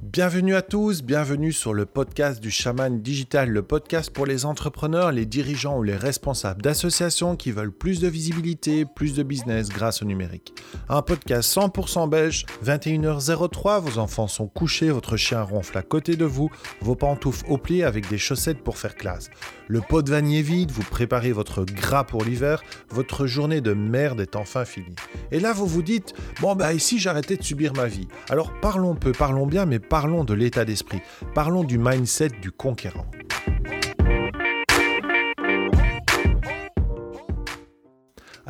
Bienvenue à tous, bienvenue sur le podcast du chaman digital, le podcast pour les entrepreneurs, les dirigeants ou les responsables d'associations qui veulent plus de visibilité, plus de business grâce au numérique. Un podcast 100% belge, 21h03, vos enfants sont couchés, votre chien ronfle à côté de vous, vos pantoufles au pied avec des chaussettes pour faire classe. Le pot de vanille est vide, vous préparez votre gras pour l'hiver, votre journée de merde est enfin finie. Et là vous vous dites, bon bah ici j'arrêtais de subir ma vie? Alors parlons peu, parlons bien, mais parlons de l'état d'esprit, parlons du mindset du conquérant.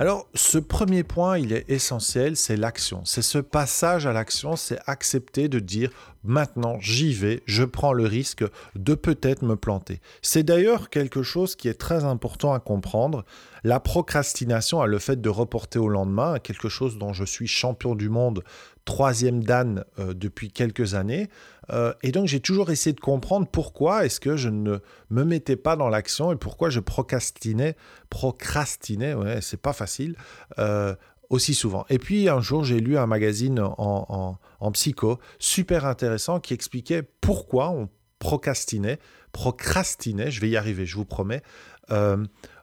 Alors, ce premier point, il est essentiel, c'est l'action. C'est ce passage à l'action, c'est accepter de dire maintenant j'y vais, je prends le risque de peut-être me planter. C'est d'ailleurs quelque chose qui est très important à comprendre. La procrastination, le fait de reporter au lendemain, quelque chose dont je suis champion du monde troisième Dan euh, depuis quelques années. Euh, et donc j'ai toujours essayé de comprendre pourquoi est-ce que je ne me mettais pas dans l'action et pourquoi je procrastinais, procrastinais, ouais, c'est pas facile, euh, aussi souvent. Et puis un jour j'ai lu un magazine en, en, psycho super intéressant qui expliquait pourquoi on procrastinait, procrastinait, je vais y arriver, je vous promets,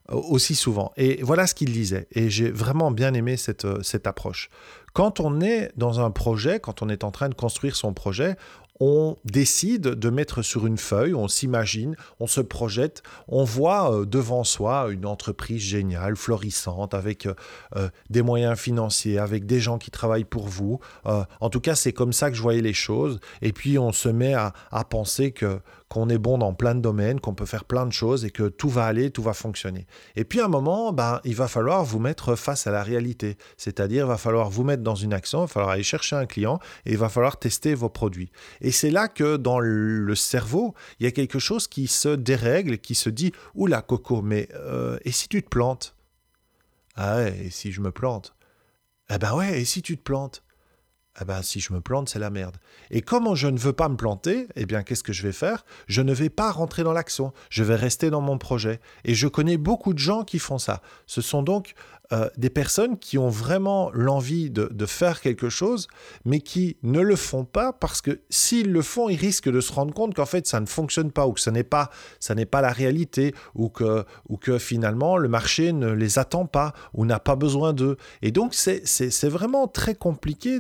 aussi souvent. Et voilà ce qu'il disait. Et j'ai vraiment bien aimé cette, cette approche. Quand on est dans un projet, quand on est en train de construire son projet, on décide de mettre sur une feuille, on s'imagine, on se projette, on voit euh, devant soi une entreprise géniale, florissante, avec euh, euh, des moyens financiers, avec des gens qui travaillent pour vous. en tout cas, c'est comme ça que je voyais les choses. Et puis, on se met à penser que qu'on est bon dans plein de domaines, qu'on peut faire plein de choses et que tout va aller, tout va fonctionner. Et puis à un moment, ben, il va falloir vous mettre face à la réalité. C'est-à-dire, il va falloir vous mettre dans une action, il va falloir aller chercher un client et il va falloir tester vos produits. Et c'est là que dans le cerveau, il y a quelque chose qui se dérègle, qui se dit, oula Coco, mais euh, et si tu te plantes? Ah ouais, et si je me plante? Eh ben ouais, et si tu te plantes? Eh ben, si je me plante, c'est la merde. Et comme je ne veux pas me planter, eh bien, qu'est-ce que je vais faire? Je ne vais pas rentrer dans l'action. Je vais rester dans mon projet. Et je connais beaucoup de gens qui font ça. Ce sont donc euh, des personnes qui ont vraiment l'envie de, faire quelque chose, mais qui ne le font pas parce que s'ils le font, ils risquent de se rendre compte qu'en fait ça ne fonctionne pas ou que ce n'est pas, ça n'est pas la réalité ou que, ou que finalement le marché ne les attend pas ou n'a pas besoin d'eux. Et donc c'est vraiment très compliqué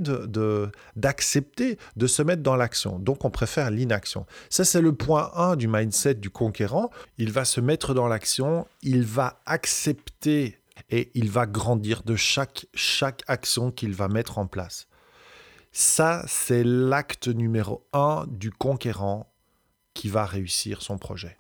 d'accepter de, de se mettre dans l'action. Donc on préfère l'inaction. Ça c'est le point 1 du mindset du conquérant. Il va se mettre dans l'action, il va accepter et il va grandir de chaque, chaque action qu'il va mettre en place. Ça, c'est l'acte numéro un du conquérant qui va réussir son projet.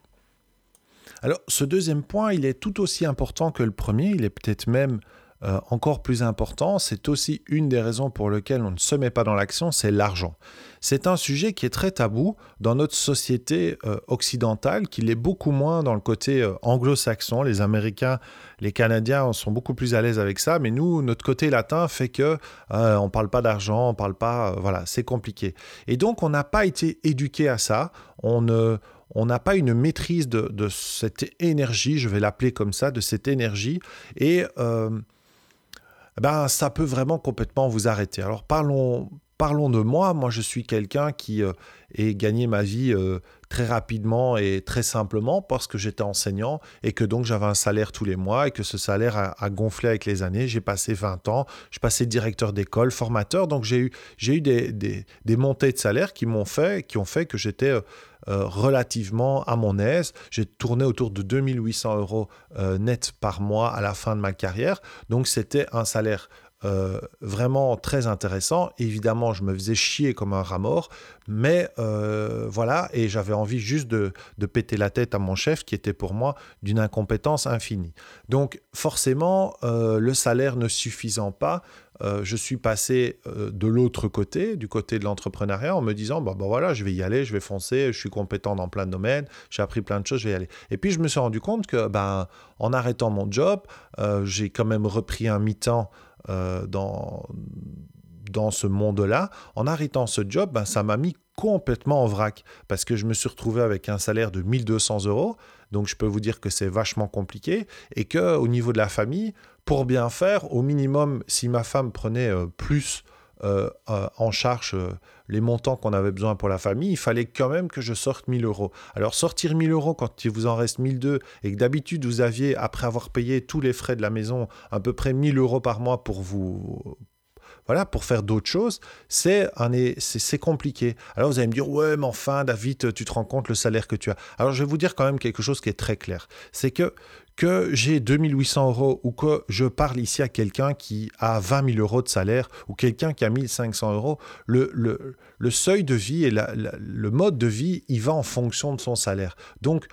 Alors, ce deuxième point, il est tout aussi important que le premier, il est peut-être même euh, encore plus important, c'est aussi une des raisons pour lesquelles on ne se met pas dans l'action, c'est l'argent. C'est un sujet qui est très tabou dans notre société euh, occidentale, qui l'est beaucoup moins dans le côté euh, anglo-saxon. Les Américains, les Canadiens sont beaucoup plus à l'aise avec ça, mais nous, notre côté latin fait que on parle pas d'argent, on parle pas, voilà, c'est compliqué. Et donc, on n'a pas été éduqué à ça. On n'a pas une maîtrise de, cette énergie, je vais l'appeler comme ça, de cette énergie. Et eh ben, ça peut vraiment complètement vous arrêter. Alors parlons, parlons de moi. Moi, je suis quelqu'un qui euh, ait gagné ma vie euh, très rapidement et très simplement parce que j'étais enseignant et que donc j'avais un salaire tous les mois et que ce salaire a, gonflé avec les années. J'ai passé 20 ans, je passais directeur d'école, formateur, donc j'ai eu, eu des, des, montées de salaire qui m'ont fait, qui ont fait que j'étais euh, euh, relativement à mon aise. J'ai tourné autour de 2800 euros euh, net par mois à la fin de ma carrière, donc c'était un salaire euh, vraiment très intéressant. Évidemment, je me faisais chier comme un rat mort, mais euh, voilà, et j'avais envie juste de, péter la tête à mon chef qui était pour moi d'une incompétence infinie. Donc forcément, euh, le salaire ne suffisant pas, je suis passé de l'autre côté, du côté de l'entrepreneuriat, en me disant, bah, bah, voilà, je vais y aller, je vais foncer, je suis compétent dans plein de domaines, j'ai appris plein de choses, je vais y aller. Et puis je me suis rendu compte que, ben, en arrêtant mon job, j'ai quand même repris un mi-temps euh, dans, dans ce monde-là, en arrêtant ce job, ben, ça m'a mis complètement en vrac parce que je me suis retrouvé avec un salaire de 1200 euros. Donc je peux vous dire que c'est vachement compliqué et que au niveau de la famille, pour bien faire, au minimum, si ma femme prenait euh, plus euh, euh, en charge euh, les montants qu'on avait besoin pour la famille, il fallait quand même que je sorte 1000 euros. Alors sortir 1000 euros quand il vous en reste 1002 et que d'habitude vous aviez, après avoir payé tous les frais de la maison, à peu près 1000 euros par mois pour vous voilà, pour faire d'autres choses, c'est c'est compliqué. Alors vous allez me dire, ouais, mais enfin, David, tu te rends compte le salaire que tu as. Alors je vais vous dire quand même quelque chose qui est très clair. C'est que que j'ai 2800 euros ou que je parle ici à quelqu'un qui a 20 000 euros de salaire ou quelqu'un qui a 1500 euros, le, le, le seuil de vie et le mode de vie, il va en fonction de son salaire. Donc,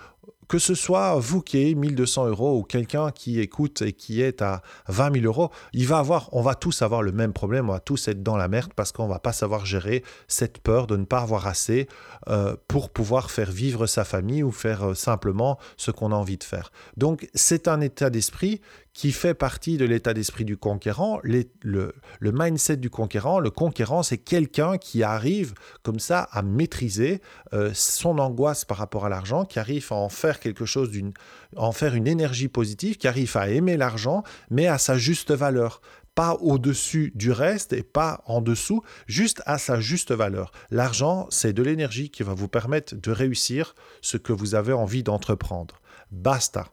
que ce soit vous qui ayez 1200 euros ou quelqu'un qui écoute et qui est à 20 000 euros, on va tous avoir le même problème, on va tous être dans la merde parce qu'on va pas savoir gérer cette peur de ne pas avoir assez euh, pour pouvoir faire vivre sa famille ou faire euh, simplement ce qu'on a envie de faire. Donc c'est un état d'esprit qui fait partie de l'état d'esprit du conquérant. le, mindset du conquérant, le conquérant, c'est quelqu'un qui arrive comme ça à maîtriser euh, son angoisse par rapport à l'argent, qui arrive à en faire quelque chose, en faire une énergie positive, qui arrive à aimer l'argent, mais à sa juste valeur pas au-dessus du reste et pas en dessous, juste à sa juste valeur. L'argent, c'est de l'énergie qui va vous permettre de réussir ce que vous avez envie d'entreprendre. Basta.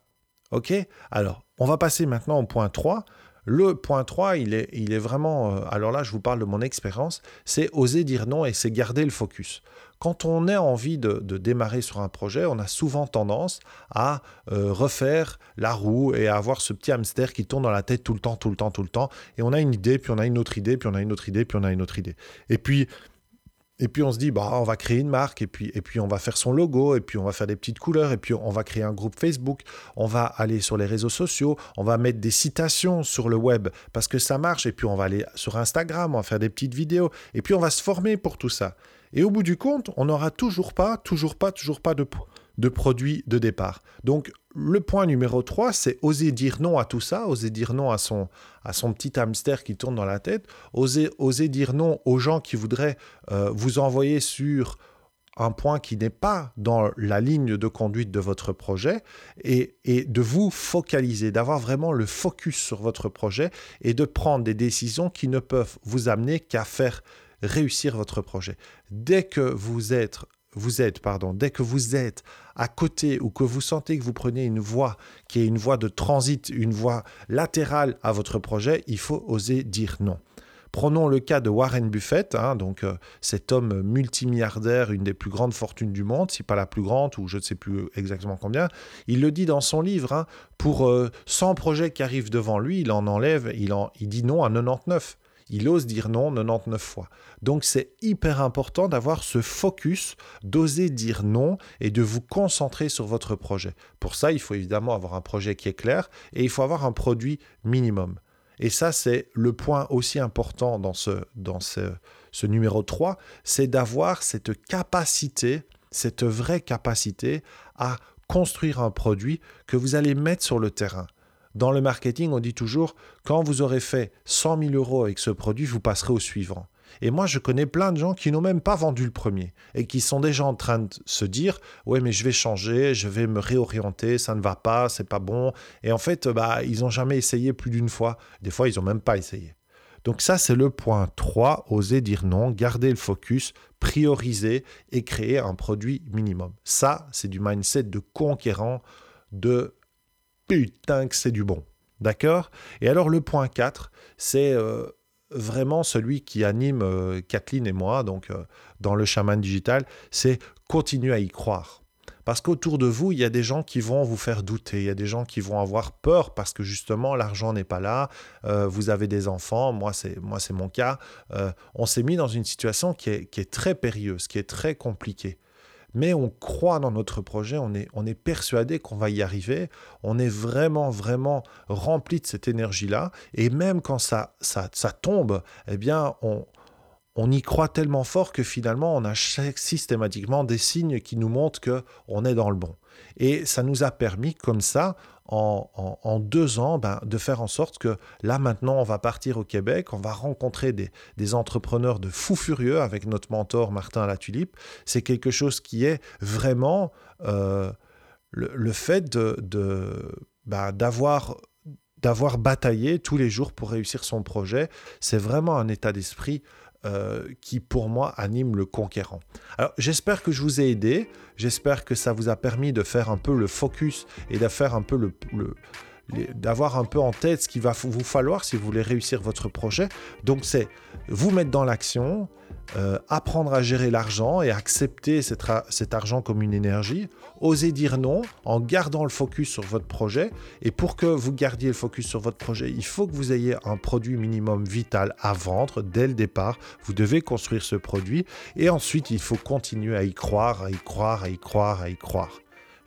OK? Alors, on va passer maintenant au point 3. Le point 3, il est, il est vraiment, euh, alors là je vous parle de mon expérience, c'est oser dire non et c'est garder le focus. Quand on a envie de, démarrer sur un projet, on a souvent tendance à euh, refaire la roue et à avoir ce petit hamster qui tourne dans la tête tout le temps, tout le temps, tout le temps. Et on a une idée, puis on a une autre idée, puis on a une autre idée, puis on a une autre idée. Et puis et puis on se dit, bah, on va créer une marque, et puis, et puis on va faire son logo, et puis on va faire des petites couleurs, et puis on va créer un groupe Facebook, on va aller sur les réseaux sociaux, on va mettre des citations sur le web, parce que ça marche, et puis on va aller sur Instagram, on va faire des petites vidéos, et puis on va se former pour tout ça. Et au bout du compte, on n'aura toujours pas, toujours pas, toujours pas de, de produit de départ. Donc le point numéro 3, c'est oser dire non à tout ça, oser dire non à son, à son petit hamster qui tourne dans la tête, oser, oser dire non aux gens qui voudraient euh, vous envoyer sur un point qui n'est pas dans la ligne de conduite de votre projet et, et de vous focaliser, d'avoir vraiment le focus sur votre projet et de prendre des décisions qui ne peuvent vous amener qu'à faire réussir votre projet. Dès que vous êtes vous êtes, pardon, dès que vous êtes à côté ou que vous sentez que vous prenez une voie qui est une voie de transit, une voie latérale à votre projet, il faut oser dire non. Prenons le cas de Warren Buffett, hein, donc euh, cet homme multimilliardaire, une des plus grandes fortunes du monde, si pas la plus grande, ou je ne sais plus exactement combien. Il le dit dans son livre, hein, pour 100 euh, projets qui arrivent devant lui, il en enlève, il, en, il dit non à 99 il ose dire non 99 fois. Donc c'est hyper important d'avoir ce focus, d'oser dire non et de vous concentrer sur votre projet. Pour ça, il faut évidemment avoir un projet qui est clair et il faut avoir un produit minimum. Et ça, c'est le point aussi important dans ce, dans ce, numéro 3, c'est d'avoir cette capacité, cette vraie capacité à construire un produit que vous allez mettre sur le terrain. Dans le marketing, on dit toujours, quand vous aurez fait 100 000 euros avec ce produit, vous passerez au suivant. Et moi, je connais plein de gens qui n'ont même pas vendu le premier et qui sont déjà en train de se dire Ouais, mais je vais changer, je vais me réorienter, ça ne va pas, c'est pas bon. Et en fait, bah, ils n'ont jamais essayé plus d'une fois. Des fois, ils n'ont même pas essayé. Donc, ça, c'est le point 3 oser dire non, garder le focus, prioriser et créer un produit minimum. Ça, c'est du mindset de conquérant, de putain que c'est du bon. D'accord? Et alors le point 4, c'est euh, vraiment celui qui anime euh, Kathleen et moi, donc euh, dans le chaman digital, c'est continuer à y croire. Parce qu'autour de vous, il y a des gens qui vont vous faire douter, il y a des gens qui vont avoir peur parce que justement l'argent n'est pas là, vous avez des enfants, moi c'est moi c'est mon cas, on s'est mis dans une situation qui est, qui est très périlleuse, qui est très compliquée mais on croit dans notre projet, on est, on est persuadé qu'on va y arriver, on est vraiment, vraiment rempli de cette énergie-là, et même quand ça, ça, ça tombe, eh bien, on, on y croit tellement fort que finalement, on a systématiquement des signes qui nous montrent qu'on est dans le bon. Et ça nous a permis, comme ça, en, deux ans, ben, de faire en sorte que là, maintenant, on va partir au Québec, on va rencontrer des, entrepreneurs de fous furieux avec notre mentor Martin Latulipe. C'est quelque chose qui est vraiment euh, le, fait ben, d'avoir bataillé tous les jours pour réussir son projet, c'est vraiment un état d'esprit euh, qui pour moi anime le conquérant. Alors j'espère que je vous ai aidé, j'espère que ça vous a permis de faire un peu le focus et de faire un peu le, d'avoir un peu en tête ce qu'il va vous falloir si vous voulez réussir votre projet. Donc c'est vous mettre dans l'action, euh, apprendre à gérer l'argent et accepter cet, argent comme une énergie, oser dire non en gardant le focus sur votre projet. Et pour que vous gardiez le focus sur votre projet, il faut que vous ayez un produit minimum vital à vendre dès le départ. Vous devez construire ce produit et ensuite il faut continuer à y croire, à y croire, à y croire, à y croire.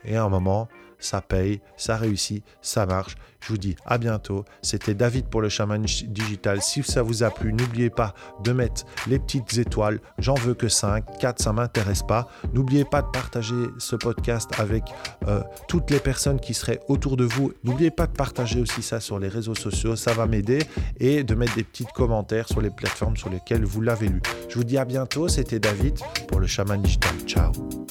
Et à un moment, ça paye, ça réussit, ça marche. Je vous dis à bientôt. C'était David pour le chaman digital. Si ça vous a plu, n'oubliez pas de mettre les petites étoiles. J'en veux que 5, 4, ça m'intéresse pas. N'oubliez pas de partager ce podcast avec euh, toutes les personnes qui seraient autour de vous. N'oubliez pas de partager aussi ça sur les réseaux sociaux, ça va m'aider et de mettre des petits commentaires sur les plateformes sur lesquelles vous l'avez lu. Je vous dis à bientôt. C'était David pour le chaman digital. Ciao.